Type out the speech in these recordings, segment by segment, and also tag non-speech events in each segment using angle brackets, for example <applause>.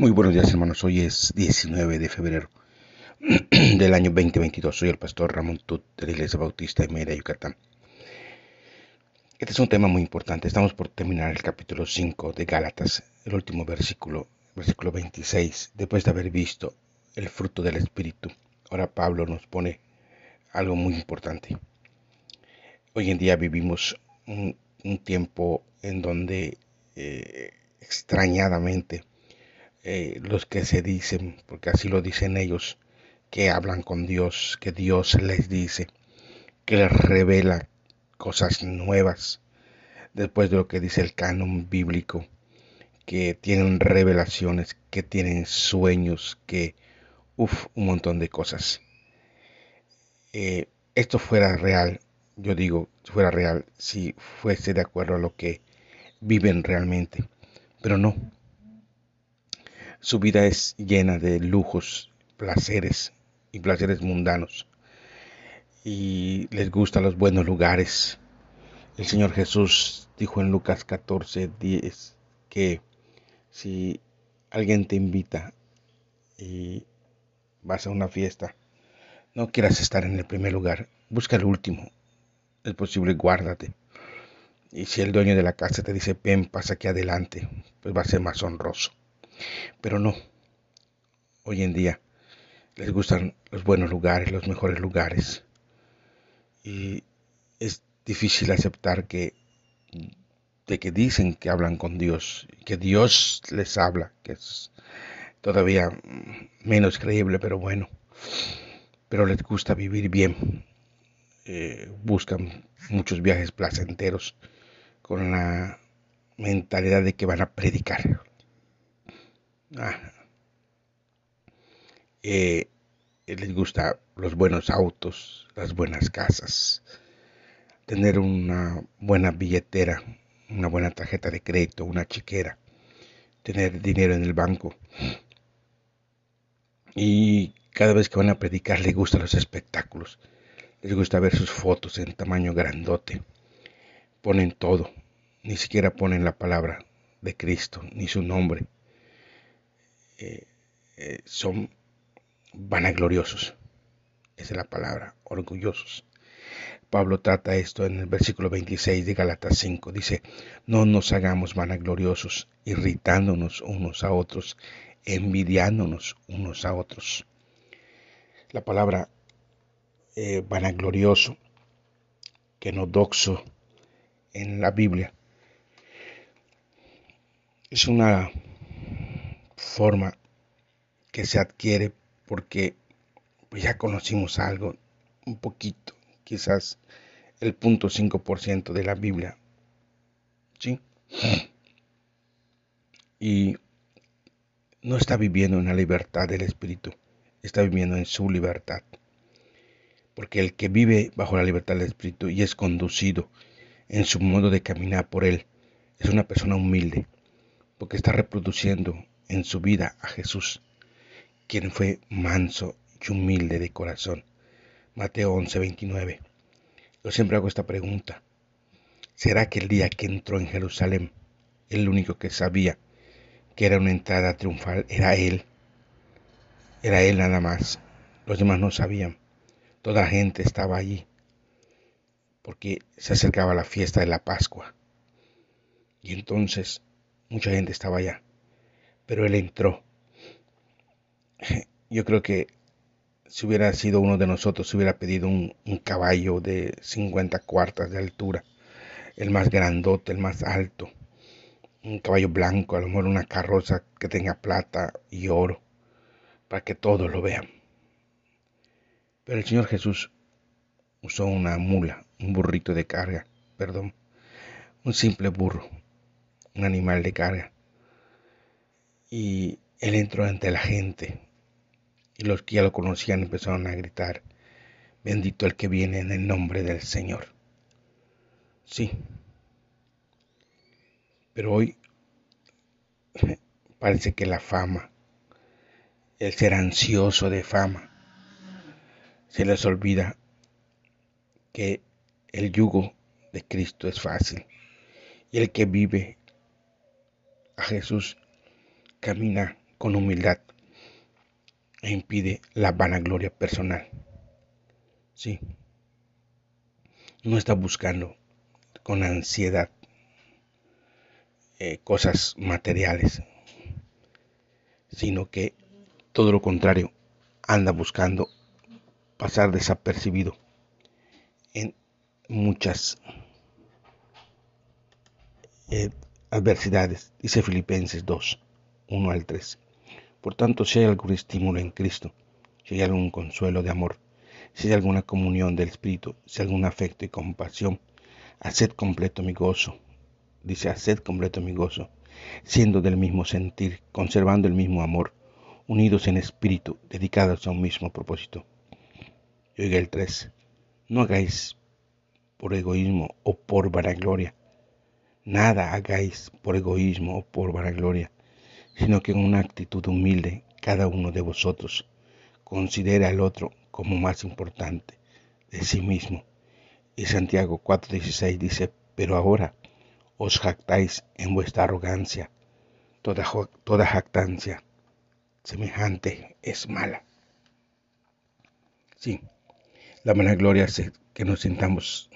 Muy buenos días hermanos, hoy es 19 de febrero <clears throat> del año 2022. Soy el pastor Ramón Tut de la Iglesia Bautista de Mérida, Yucatán. Este es un tema muy importante. Estamos por terminar el capítulo 5 de Gálatas, el último versículo, versículo 26, después de haber visto el fruto del Espíritu. Ahora Pablo nos pone algo muy importante. Hoy en día vivimos un, tiempo en donde eh, extrañadamente eh, los que se dicen, porque así lo dicen ellos, que hablan con Dios, que Dios les dice, que les revela cosas nuevas, después de lo que dice el canon bíblico, que tienen revelaciones, que tienen sueños, que, uff, un montón de cosas. Eh, esto fuera real, yo digo, fuera real, si fuese de acuerdo a lo que viven realmente, pero no, su vida es llena de lujos, placeres y placeres mundanos. Y les gustan los buenos lugares. El Señor Jesús dijo en Lucas 14, 10 que si alguien te invita y vas a una fiesta, no quieras estar en el primer lugar, busca el último. Es posible, guárdate. Y si el dueño de la casa te dice, ven, pasa aquí adelante, pues va a ser más honroso. Pero no, hoy en día les gustan los buenos lugares, los mejores lugares. Y es difícil aceptar que de que dicen que hablan con Dios, que Dios les habla, que es todavía menos creíble, pero bueno. Pero les gusta vivir bien. Eh, buscan muchos viajes placenteros con la mentalidad de que van a predicar. Ah. Eh, les gusta los buenos autos, las buenas casas, tener una buena billetera, una buena tarjeta de crédito, una chiquera, tener dinero en el banco. Y cada vez que van a predicar les gustan los espectáculos, les gusta ver sus fotos en tamaño grandote. Ponen todo, ni siquiera ponen la palabra de Cristo, ni su nombre eh, eh, son vanagloriosos. Esa es la palabra, orgullosos. Pablo trata esto en el versículo 26 de Galatas 5. Dice, no nos hagamos vanagloriosos, irritándonos unos a otros, envidiándonos unos a otros. La palabra eh, vanaglorioso, que no doxo en la Biblia, es una forma que se adquiere porque pues, ya conocimos algo, un poquito, quizás el punto 5% de la Biblia. ¿Sí? <clears throat> Y no está viviendo en la libertad del Espíritu, está viviendo en su libertad. Porque el que vive bajo la libertad del Espíritu y es conducido en su modo de caminar por él, es una persona humilde, porque está reproduciendo en su vida a Jesús, quien fue manso y humilde de corazón. Mateo 11:29. Yo siempre hago esta pregunta. ¿Será que el día que entró en Jerusalén, el único que sabía que era una entrada triunfal era Él? Era Él nada más. Los demás no sabían. Toda gente estaba allí porque se acercaba la fiesta de la Pascua. Y entonces mucha gente estaba allá pero él entró. Yo creo que si hubiera sido uno de nosotros, se hubiera pedido un, caballo de 50 cuartas de altura, el más grandote, el más alto, un caballo blanco, a lo mejor una carroza que tenga plata y oro, para que todos lo vean. Pero el Señor Jesús usó una mula, un burrito de carga, perdón, un simple burro, un animal de carga y él entró ante la gente. Y los que ya lo conocían empezaron a gritar, bendito el que viene en el nombre del Señor. Sí, pero hoy <laughs> parece que la fama, el ser ansioso de fama, se les olvida que el yugo de Cristo es fácil. Y el que vive a Jesús camina con humildad e impide la vanagloria personal. Sí, no está buscando con ansiedad eh, cosas materiales, sino que todo lo contrario, anda buscando pasar desapercibido en muchas eh, adversidades, dice Filipenses 2, 1 al 3. Por tanto, si hay algún estímulo en Cristo, si hay algún consuelo de amor, si hay alguna comunión del Espíritu, si hay algún afecto y compasión, haced completo mi gozo. Dice, haced completo mi gozo, siendo del mismo sentir, conservando el mismo amor, unidos en espíritu, dedicados a un mismo propósito. Y oiga el 3. No hagáis por egoísmo o por vanagloria. Nada hagáis por egoísmo o por vanagloria, sino que en una actitud humilde cada uno de vosotros considera al otro como más importante de sí mismo. Y Santiago 4:16 dice, pero ahora os jactáis en vuestra arrogancia, toda, toda jactancia semejante es mala. Sí, la vanagloria hace que nos sintamos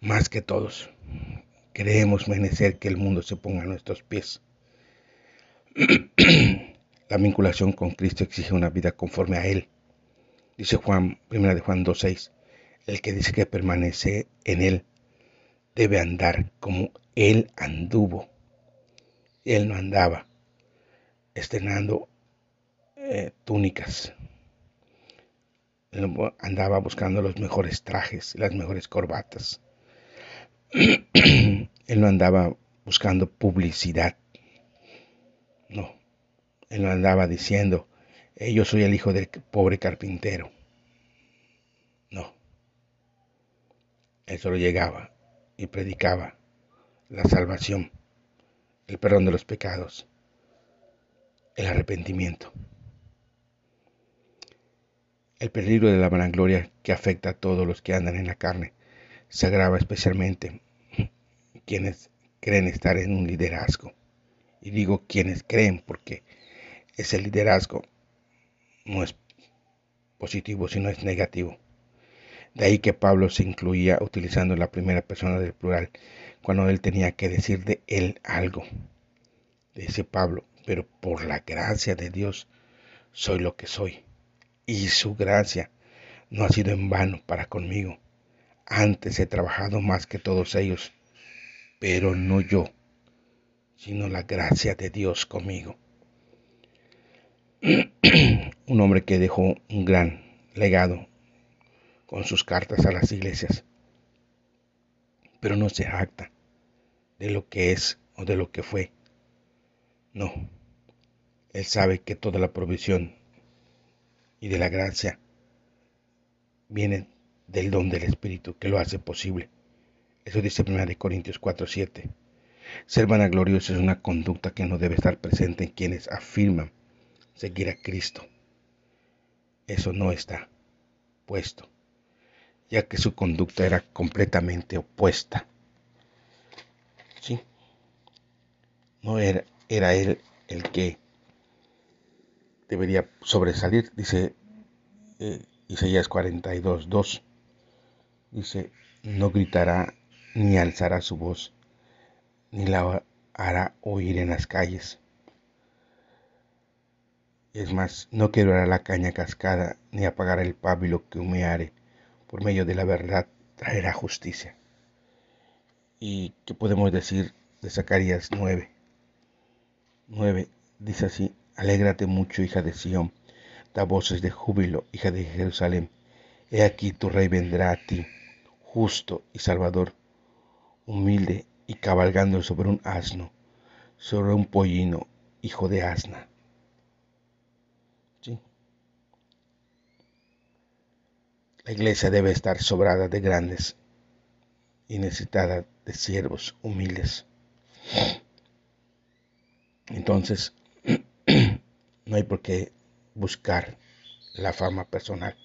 más que todos. Queremos merecer que el mundo se ponga a nuestros pies. La vinculación con Cristo exige una vida conforme a Él. Dice Juan, primera de Juan 2.6, el que dice que permanece en Él debe andar como Él anduvo. Él no andaba estrenando eh, túnicas. Él andaba buscando los mejores trajes, las mejores corbatas. <clears throat> Él no andaba buscando publicidad. No, él no andaba diciendo, eh, yo soy el hijo del pobre carpintero. No. Él solo llegaba y predicaba la salvación, el perdón de los pecados, el arrepentimiento. El peligro de la vanagloria que afecta a todos los que andan en la carne se agrava especialmente quienes creen estar en un liderazgo. Y digo quienes creen porque ese liderazgo no es positivo, sino es negativo. De ahí que Pablo se incluía utilizando la primera persona del plural cuando él tenía que decir de él algo. Dice Pablo, pero por la gracia de Dios soy lo que soy. Y su gracia no ha sido en vano para conmigo. Antes he trabajado más que todos ellos, pero no yo, sino la gracia de Dios conmigo. <clears throat> un hombre que dejó un gran legado con sus cartas a las iglesias, pero no se jacta de lo que es o de lo que fue. No, él sabe que toda la provisión y de la gracia viene del don del Espíritu que lo hace posible. Eso dice 1 Corintios 4:7. Ser vanaglorioso es una conducta que no debe estar presente en quienes afirman seguir a Cristo. Eso no está puesto, ya que su conducta era completamente opuesta. ¿Sí? No era, era él el que debería sobresalir, dice eh, Isaías 42, 2. Dice, no gritará ni alzará su voz, ni la hará oír en las calles es más, no quebrará la caña cascada, ni apagará el pábilo que humeare. Por medio de la verdad traerá justicia. ¿Y qué podemos decir de Zacarías 9? 9 dice así, Alégrate mucho, hija de Sión, da voces de júbilo, hija de Jerusalén. He aquí tu rey vendrá a ti, justo y salvador, humilde y cabalgando sobre un asno, sobre un pollino, hijo de asna. La iglesia debe estar sobrada de grandes y necesitada de siervos humildes. Entonces, <clears throat> no hay por qué buscar la fama personal.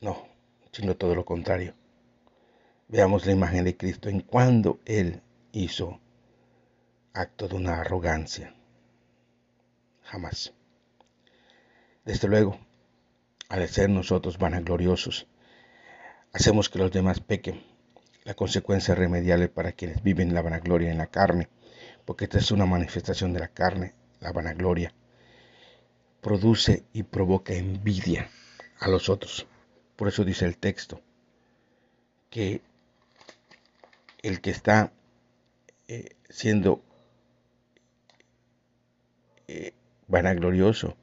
No, sino todo lo contrario. Veamos la imagen de Cristo en cuando Él hizo acto de una arrogancia. jamás. Desde luego, al ser nosotros vanagloriosos, hacemos que los demás pequen. La consecuencia remediable para quienes viven la vanagloria en la carne, porque esta es una manifestación de la carne, la vanagloria, produce y provoca envidia a los otros. Por eso dice el texto que el que está eh, siendo eh, vanaglorioso,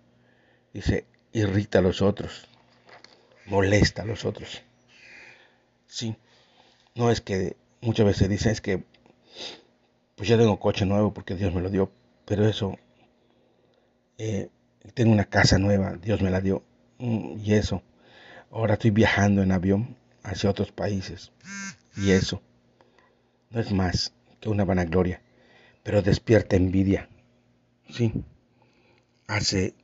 dice, irrita a los otros, molesta a los otros. Sí, no es que muchas veces dicen es que pues ya tengo coche nuevo porque Dios me lo dio, pero eso, eh, tengo una casa nueva, Dios me la dio, mm, y eso, ahora estoy viajando en avión hacia otros países, y eso, no es más que una vanagloria, pero despierta envidia, sí, hace,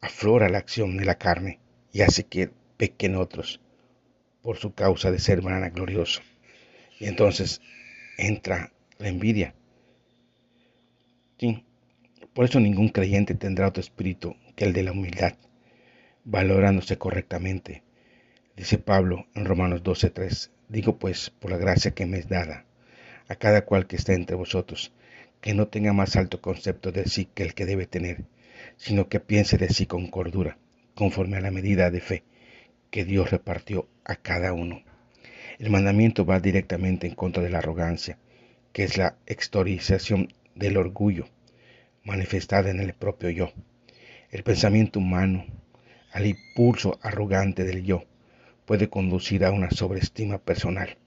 aflora la acción de la carne y hace que pequen otros por su causa de ser vanaglorioso. Y entonces entra la envidia. Sí, por eso ningún creyente tendrá otro espíritu que el de la humildad, valorándose correctamente. Dice Pablo en Romanos 12:3, digo pues, por la gracia que me es dada, a cada cual que está entre vosotros, que no tenga más alto concepto de sí que el que debe tener, sino que piense de sí con cordura, conforme a la medida de fe que Dios repartió a cada uno. El mandamiento va directamente en contra de la arrogancia, que es la extorización del orgullo, manifestada en el propio yo. El pensamiento humano, al impulso arrogante del yo, puede conducir a una sobreestima personal,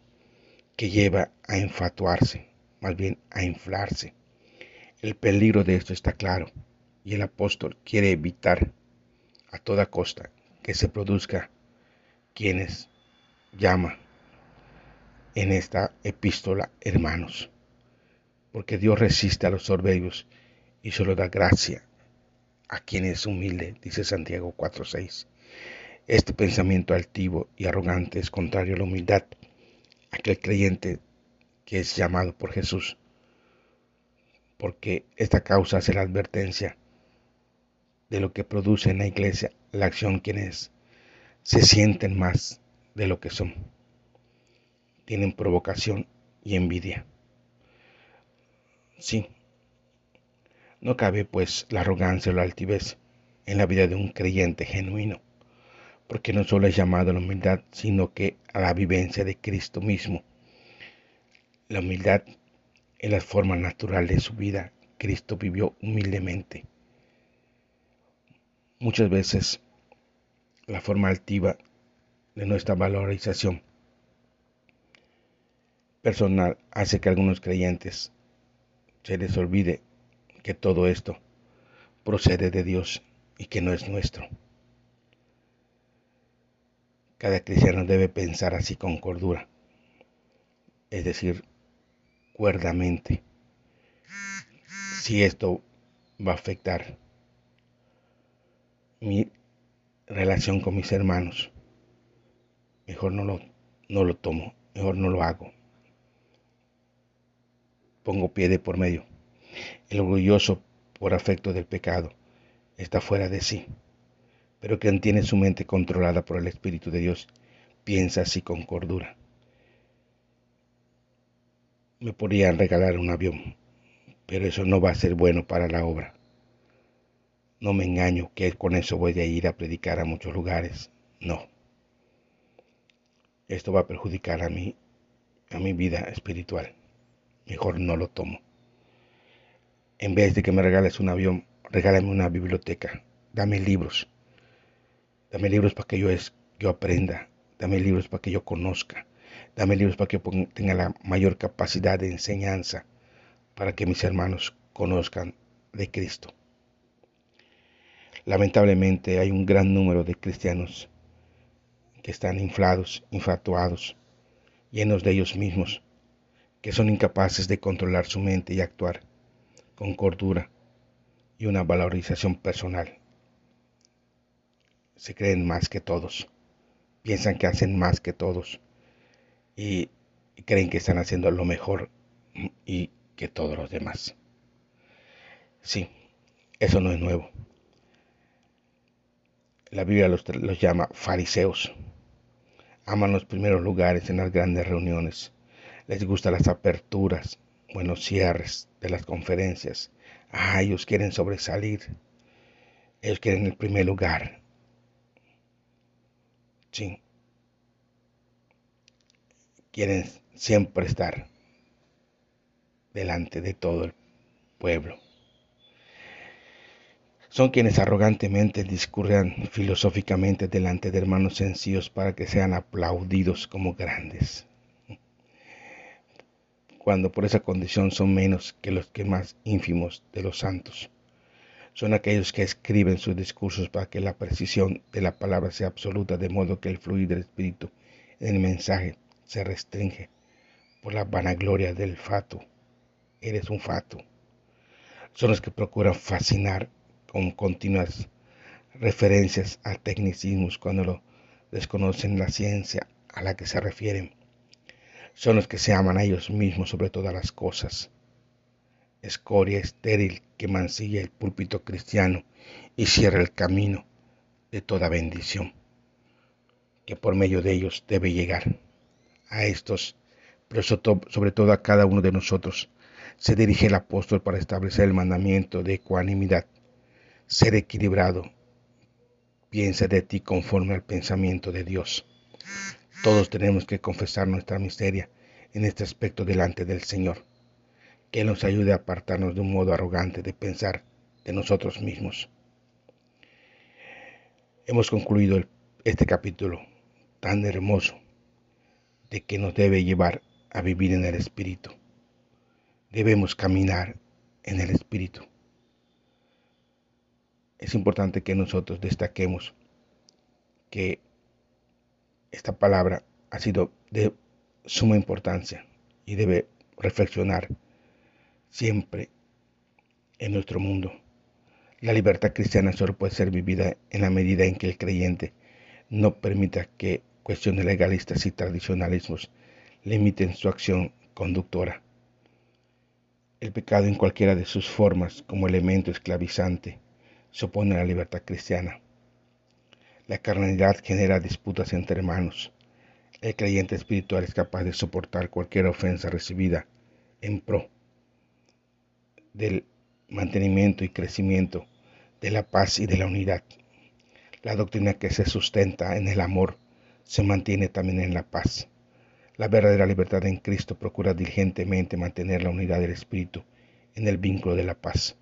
que lleva a enfatuarse, más bien a inflarse, el peligro de esto está claro y el apóstol quiere evitar a toda costa que se produzca quienes llama en esta epístola hermanos, porque Dios resiste a los soberbios y solo da gracia a quien es humilde, dice Santiago 4:6. Este pensamiento altivo y arrogante es contrario a la humildad. Aquel creyente que es llamado por Jesús porque esta causa hace la advertencia de lo que produce en la iglesia la acción quienes se sienten más de lo que son. Tienen provocación y envidia. Sí, no cabe pues la arrogancia o la altivez en la vida de un creyente genuino, porque no solo es llamado a la humildad, sino que a la vivencia de Cristo mismo. La humildad en la forma natural de su vida, Cristo vivió humildemente. Muchas veces la forma altiva de nuestra valorización personal hace que algunos creyentes se les olvide que todo esto procede de Dios y que no es nuestro. Cada cristiano debe pensar así con cordura, es decir, cuerdamente si esto va a afectar mi relación con mis hermanos. Mejor no lo, no lo tomo, mejor no lo hago. Pongo pie de por medio. El orgulloso, por afecto del pecado, está fuera de sí, pero quien tiene su mente controlada por el Espíritu de Dios, piensa así con cordura me podrían regalar un avión, pero eso no va a ser bueno para la obra. No me engaño que con eso voy a ir a predicar a muchos lugares. No. Esto va a perjudicar a mí, a mi vida espiritual. Mejor no lo tomo. En vez de que me regales un avión, regálame una biblioteca. Dame libros. Dame libros para que yo, yo aprenda. Dame libros para que yo conozca. Dame libros para que tenga la mayor capacidad de enseñanza para que mis hermanos conozcan de Cristo. Lamentablemente hay un gran número de cristianos que están inflados, infatuados, llenos de ellos mismos, que son incapaces de controlar su mente y actuar con cordura y una valorización personal. Se creen más que todos, piensan que hacen más que todos y creen que están haciendo lo mejor y que todos los demás. Sí, Eso no es nuevo. La Biblia los, llama fariseos. Aman los primeros lugares en las grandes reuniones. Les gustan las aperturas, buenos cierres de las conferencias. Ah, ellos quieren sobresalir. Ellos quieren el primer lugar. Quieren siempre estar delante de todo el pueblo. Son quienes arrogantemente discurren filosóficamente delante de hermanos sencillos para que sean aplaudidos como grandes, cuando por esa condición son menos que los que más ínfimos de los santos. Son aquellos que escriben sus discursos para que la precisión de la palabra sea absoluta, de modo que el fluir del espíritu en el mensaje se restringe por la vanagloria del fato. Eres un fato. Son los que procuran fascinar con continuas referencias a tecnicismos cuando lo desconocen la ciencia a la que se refieren. Son los que se aman a ellos mismos sobre todas las cosas. Escoria estéril que mancilla el púlpito cristiano y cierra el camino de toda bendición, que por medio de ellos debe llegar a estos, pero sobre todo a cada uno de nosotros, se dirige el apóstol para establecer el mandamiento de ecuanimidad ser equilibrado. Piensa de ti conforme al pensamiento de Dios. Todos tenemos que confesar nuestra miseria en este aspecto delante del Señor. Que nos ayude a apartarnos de un modo arrogante de pensar de nosotros mismos. Hemos concluido este capítulo tan hermoso de que nos debe llevar a vivir en el Espíritu. Debemos caminar en el Espíritu es importante que nosotros destaquemos que esta palabra ha sido de suma importancia y debe reflexionar siempre en nuestro mundo. La libertad cristiana solo puede ser vivida en la medida en que el creyente no permita que cuestiones legalistas y tradicionalismos limiten su acción conductora. El pecado en cualquiera de sus formas como elemento esclavizante se opone a la libertad cristiana. La carnalidad genera disputas entre hermanos. El creyente espiritual es capaz de soportar cualquier ofensa recibida en pro del mantenimiento y crecimiento de la paz y de la unidad. La doctrina que se sustenta en el amor se mantiene también en la paz. La verdadera libertad en Cristo procura diligentemente mantener la unidad del Espíritu en el vínculo de la paz.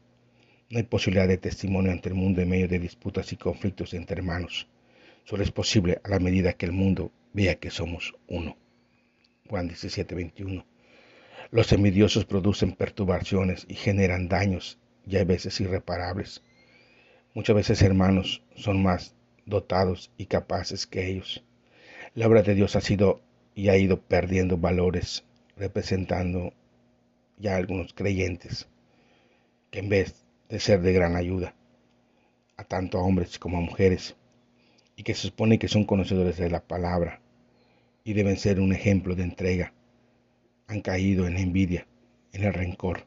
No hay posibilidad de testimonio ante el mundo en medio de disputas y conflictos entre hermanos. Solo es posible a la medida que el mundo vea que somos uno. Juan 17, Los envidiosos producen perturbaciones y generan daños, y a veces irreparables. Muchas veces hermanos son más dotados y capaces que ellos. La obra de Dios ha sido y ha ido perdiendo valores, representando ya algunos creyentes que en vez de ser de gran ayuda a tanto a hombres como a mujeres y que se supone que son conocedores de la palabra y deben ser un ejemplo de entrega, han caído en la envidia, en el rencor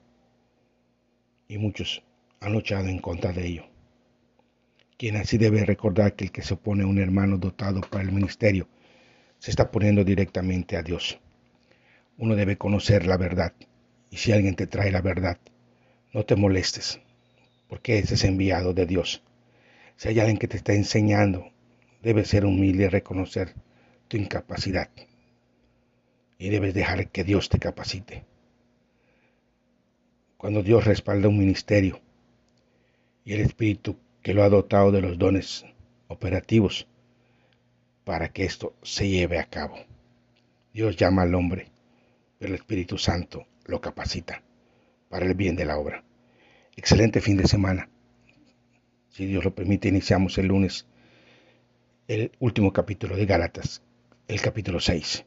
y muchos han luchado en contra de ello. Quien así debe recordar que el que se opone a un hermano dotado para el ministerio se está poniendo directamente a Dios. Uno debe conocer la verdad y si alguien te trae la verdad, no te molestes, porque ese es enviado de Dios. Si hay alguien que te está enseñando, debes ser humilde y reconocer tu incapacidad. Y debes dejar que Dios te capacite. Cuando Dios respalda un ministerio y el Espíritu que lo ha dotado de los dones operativos para que esto se lleve a cabo. Dios llama al hombre, pero el Espíritu Santo lo capacita para el bien de la obra. Excelente fin de semana. Si Dios lo permite, iniciamos el lunes el último capítulo de Gálatas, el capítulo 6.